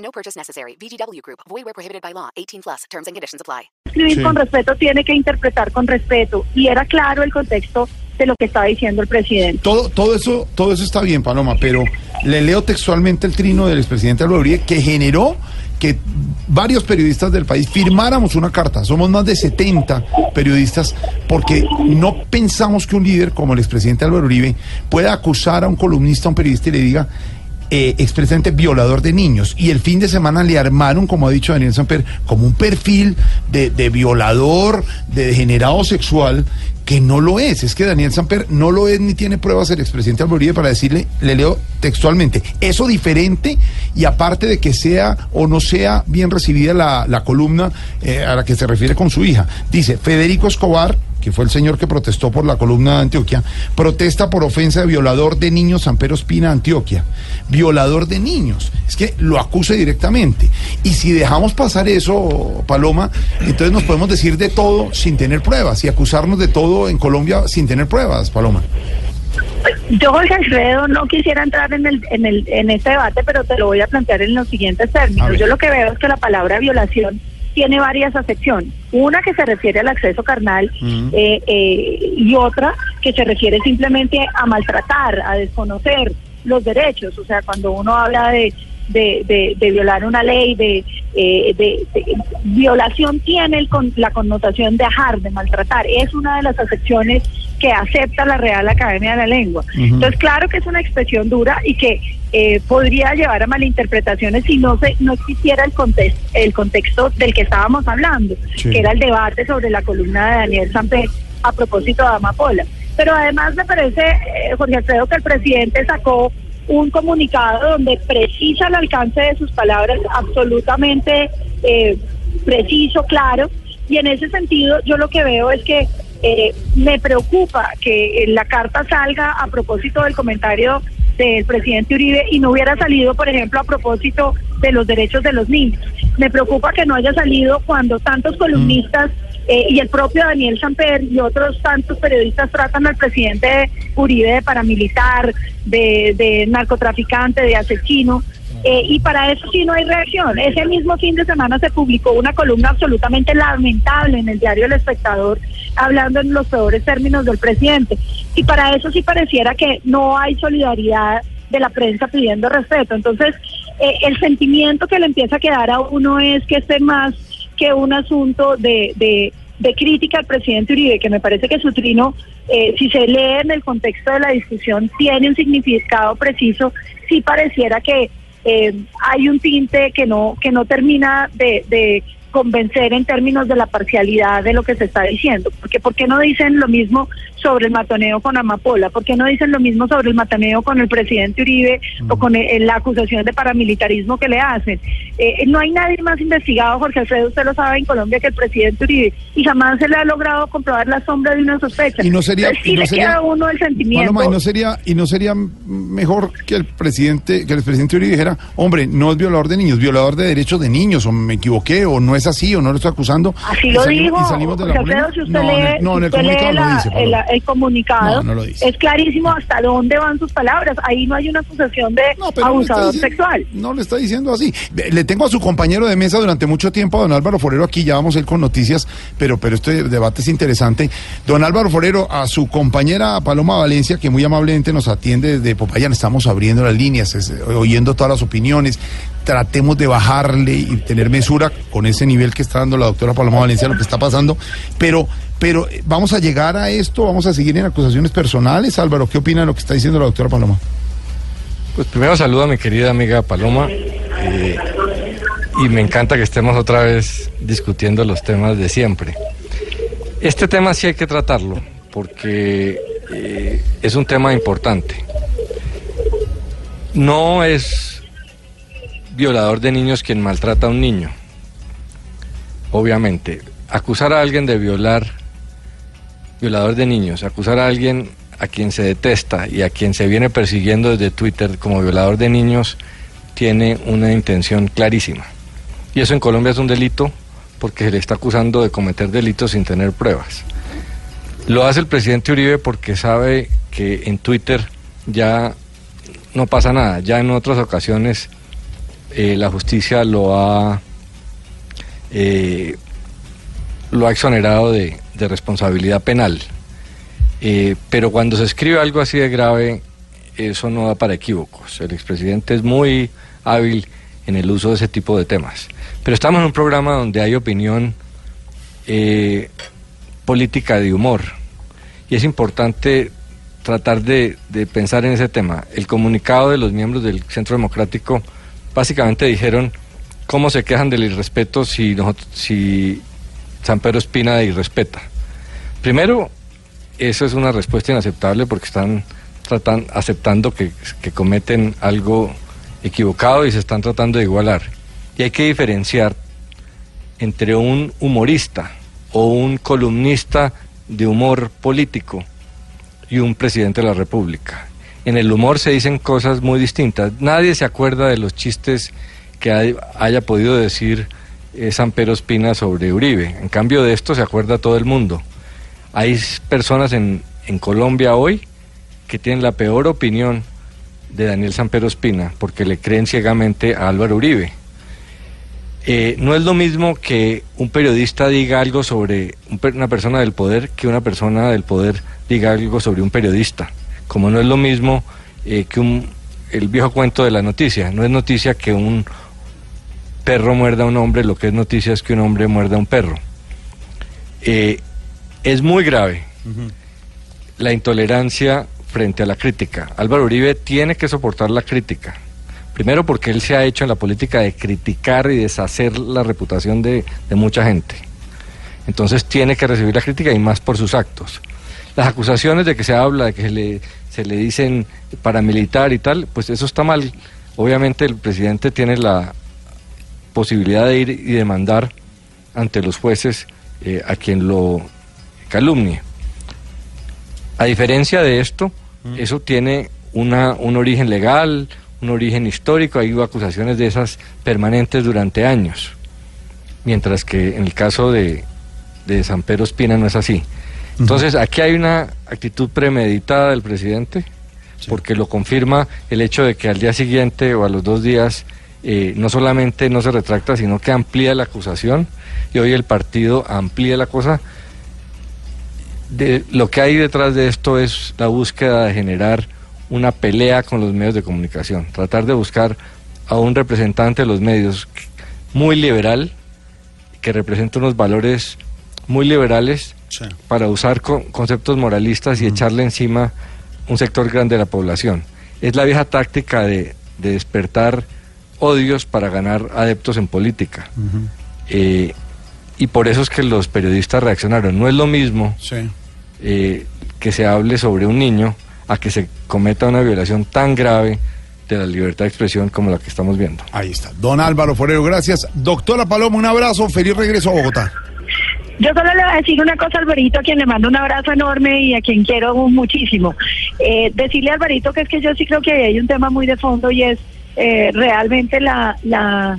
No purchase necessary. VGW Group. Void where prohibited by law. 18 plus. Terms and conditions apply. escribir Sí. con respeto tiene que interpretar con respeto y era claro el contexto de lo que estaba diciendo el presidente. Todo, todo eso, todo eso está bien, Paloma, pero le leo textualmente el trino del expresidente Álvaro Uribe que generó que varios periodistas del país firmáramos una carta. Somos más de 70 periodistas porque no pensamos que un líder como el expresidente Álvaro Uribe pueda acusar a un columnista, a un periodista y le diga eh, expresamente violador de niños. Y el fin de semana le armaron, como ha dicho Daniel Samper, como un perfil de, de violador, de degenerado sexual, que no lo es. Es que Daniel Samper no lo es ni tiene pruebas el expresidente Uribe para decirle, le leo textualmente, eso diferente y aparte de que sea o no sea bien recibida la, la columna eh, a la que se refiere con su hija. Dice, Federico Escobar, que fue el señor que protestó por la columna de Antioquia, protesta por ofensa de violador de niños San Pedro Espina, Antioquia. Violador de niños. Es que lo acuse directamente. Y si dejamos pasar eso, Paloma, entonces nos podemos decir de todo sin tener pruebas y acusarnos de todo en Colombia sin tener pruebas, Paloma. Yo, Jorge Alfredo, no quisiera entrar en, el, en, el, en este debate, pero te lo voy a plantear en los siguientes términos. Yo lo que veo es que la palabra violación tiene varias acepciones. Una que se refiere al acceso carnal eh, eh, y otra que se refiere simplemente a maltratar, a desconocer los derechos. O sea, cuando uno habla de, de, de- de violar una ley, de, eh, de- de- violación tiene el con- la connotación de ajar, de maltratar. Es una de las acepciones que acepta la Real Academia de la Lengua. Entonces, claro que es una expresión dura y que eh, podría llevar a malinterpretaciones si no se no existiera el contexto, el contexto del que estábamos hablando, Sí. que era el debate sobre la columna de Daniel Samper a propósito de Amapola. Pero además me parece, eh, Jorge Alfredo, que el presidente sacó un comunicado donde precisa el alcance de sus palabras, absolutamente eh, preciso, claro, y en ese sentido yo lo que veo es que eh, me preocupa que la carta salga a propósito del comentario del presidente Uribe y no hubiera salido, por ejemplo, a propósito de los derechos de los niños. Me preocupa que no haya salido cuando tantos columnistas eh, y el propio Daniel Samper y otros tantos periodistas tratan al presidente Uribe de paramilitar, de, de narcotraficante, de asesino. Eh, y para eso sí no hay reacción. Ese mismo fin de semana se publicó una columna absolutamente lamentable en el diario El Espectador, hablando en los peores términos del presidente. Y para eso sí pareciera que no hay solidaridad de la prensa pidiendo respeto. Entonces, eh, el sentimiento que le empieza a quedar a uno es que este más que un asunto de, de, crítica al presidente Uribe, que me parece que su trino, eh, si se lee en el contexto de la discusión, tiene un significado preciso, sí pareciera que eh, hay un tinte que no, que no termina de, de convencer en términos de la parcialidad de lo que se está diciendo. Porque ¿por qué no dicen lo mismo sobre el matoneo con Amapola? ¿Por qué no dicen lo mismo sobre el matoneo con el presidente Uribe o con el- la acusación de paramilitarismo que le hacen? Eh, no hay nadie más investigado, Jorge Alfredo, usted lo sabe en Colombia, que el presidente Uribe, y jamás se le ha logrado comprobar la sombra de una sospecha. Y no sería, Entonces, sí y no le sería- queda uno el sentimiento. Paloma, y no sería, y no sería mejor que el presidente, que el presidente Uribe dijera, hombre, no es violador de niños, violador de derechos de niños, o me equivoqué, o no es así, o no lo estoy acusando. Así lo salimos- dijo. y salimos de la Jorge Alfredo, polémica. si usted no, lee, no, en el usted lee comunicado no la- dice. el, comunicado, No, no lo dice. es clarísimo hasta dónde van sus palabras. Ahí no hay una acusación de abusador diciendo- sexual. No le está diciendo así. Le tengo a su compañero de mesa durante mucho tiempo, a don Álvaro Forero, aquí ya vamos a ir con noticias, pero, pero este debate es interesante. Don Álvaro Forero, a su compañera Paloma Valencia, que muy amablemente nos atiende desde Popayán, estamos abriendo las líneas, es- oyendo todas las opiniones. Tratemos de bajarle y tener mesura con ese nivel que está dando la doctora Paloma Valencia, lo que está pasando, pero... Pero eh, vamos a llegar a esto, vamos a seguir en acusaciones personales. Álvaro, ¿qué opina de lo que está diciendo la doctora Paloma? Pues primero saludo a mi querida amiga Paloma eh, y me encanta que estemos otra vez discutiendo los temas de siempre. Este tema sí hay que tratarlo porque eh, es un tema importante. No es violador de niños quien maltrata a un niño. Obviamente, acusar a alguien de violar, violador de niños, acusar a alguien a quien se detesta y a quien se viene persiguiendo desde Twitter como violador de niños, tiene una intención clarísima. Y eso en Colombia es un delito porque se le está acusando de cometer delitos sin tener pruebas. Lo hace el presidente Uribe porque sabe que en Twitter ya no pasa nada. Ya en otras ocasiones eh, la justicia lo ha, eh, lo ha exonerado de, de responsabilidad penal. Eh, pero cuando se escribe algo así de grave, eso no da para equívocos. El expresidente es muy hábil en el uso de ese tipo de temas. Pero estamos en un programa donde hay opinión política de humor. Y es importante tratar de, de, pensar en ese tema. El comunicado de los miembros del Centro Democrático básicamente dijeron cómo se quejan del irrespeto si, nosotros, si San Pedro Espina irrespeta. Primero, eso es una respuesta inaceptable porque están tratan, aceptando que cometen algo equivocado y se están tratando de igualar. Y hay que diferenciar entre un humorista o un columnista de humor político y un presidente de la República. En el humor se dicen cosas muy distintas. Nadie se acuerda de los chistes que hay, haya podido decir eh, San Pedro Espina sobre Uribe. En cambio de esto se acuerda todo el mundo. Hay personas en, Colombia hoy que tienen la peor opinión de Daniel Pedro Espina porque le creen ciegamente a Álvaro Uribe. Eh, no es lo mismo que un periodista diga algo sobre un, una persona del poder que una persona del poder diga algo sobre un periodista. Como no es lo mismo eh, que un, el viejo cuento de la noticia. No es noticia que un perro muerda a un hombre, lo que es noticia es que un hombre muerda a un perro. Eh, es muy grave uh -huh. la intolerancia frente a la crítica. Álvaro Uribe tiene que soportar la crítica. Primero porque él se ha hecho en la política de criticar y deshacer la reputación de, de, mucha gente. Entonces tiene que recibir la crítica y más por sus actos. Las acusaciones de que se habla, de que se le, se le dicen paramilitar y tal, pues eso está mal. Obviamente el presidente tiene la posibilidad de ir y demandar ante los jueces eh, a quien lo calumnie. A diferencia de esto, mm. eso tiene una, un origen legal, un origen histórico, hay acusaciones de esas permanentes durante años, mientras que en el caso de, de San Pedro Espina no es así. Entonces, aquí hay una actitud premeditada del presidente, sí. porque lo confirma el hecho de que al día siguiente o a los dos días eh, no solamente no se retracta, sino que amplía la acusación y hoy el partido amplía la cosa. De, lo que hay detrás de esto es la búsqueda de generar una pelea con los medios de comunicación, tratar de buscar a un representante de los medios muy liberal, que representa unos valores muy liberales sí. para usar con, conceptos moralistas y uh -huh. echarle encima un sector grande de la población. Es la vieja táctica de, de despertar odios para ganar adeptos en política. Uh -huh. eh, y por eso es que los periodistas reaccionaron. No es lo mismo sí. eh, que se hable sobre un niño a que se cometa una violación tan grave de la libertad de expresión como la que estamos viendo. Ahí está. Don Álvaro Forero, gracias. Doctora Paloma, un abrazo, feliz regreso a Bogotá. Yo solo le voy a decir una cosa a Alvarito, a quien le mando un abrazo enorme y a quien quiero muchísimo. Eh, decirle a Alvarito que es que yo sí creo que hay un tema muy de fondo y es eh, realmente la, la,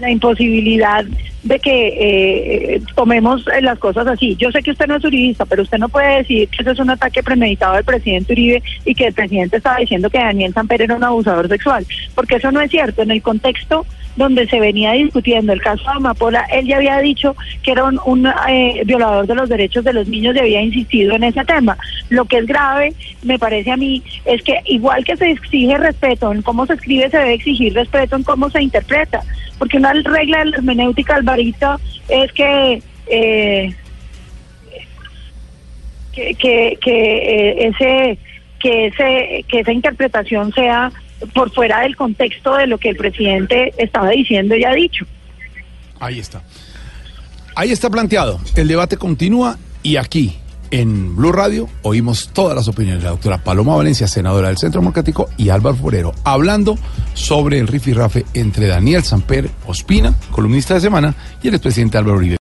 la imposibilidad de que eh, tomemos las cosas así. Yo sé que usted no es uribista, pero usted no puede decir que eso es un ataque premeditado del presidente Uribe y que el presidente estaba diciendo que Daniel Samper era un abusador sexual, porque eso no es cierto. En el contexto donde se venía discutiendo el caso de Amapola, él ya había dicho que era un, eh, violador de los derechos de los niños y había insistido en ese tema. Lo que es grave, me parece a mí, es que igual que se exige respeto en cómo se escribe, se debe exigir respeto en cómo se interpreta, porque una regla de la hermenéutica alvarista es que... Eh, que, que eh, ese que ese que esa interpretación sea por fuera del contexto de lo que el presidente estaba diciendo y ha dicho. Ahí está. Ahí está planteado. El debate continúa y aquí, En Blue Radio oímos todas las opiniones de la doctora Paloma Valencia, senadora del Centro Democrático, y Álvaro Forero, hablando sobre el rifirrafe entre Daniel Samper Ospina, columnista de semana, y el expresidente Álvaro Uribe.